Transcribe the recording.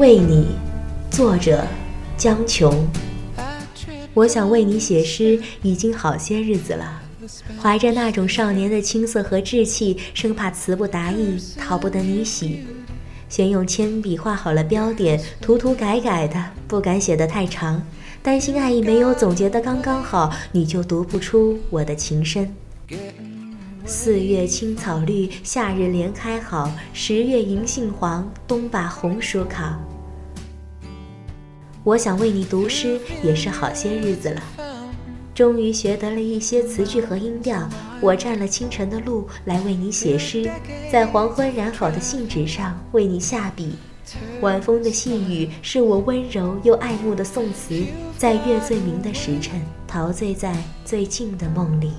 为你，作者江琼。我想为你写诗已经好些日子了，怀着那种少年的青涩和稚气，生怕词不达意，讨不得你喜。先用铅笔画好了标点，涂涂改改的，不敢写得太长，担心爱意没有总结得刚刚好，你就读不出我的情深。四月青草绿，夏日莲开好，十月银杏黄，冬把红薯烤。我想为你读诗，也是好些日子了。终于学得了一些词句和音调，我占了清晨的路来为你写诗，在黄昏染好的信纸上为你下笔。晚风的细雨是我温柔又爱慕的宋词，在月最明的时辰，陶醉在最静的梦里。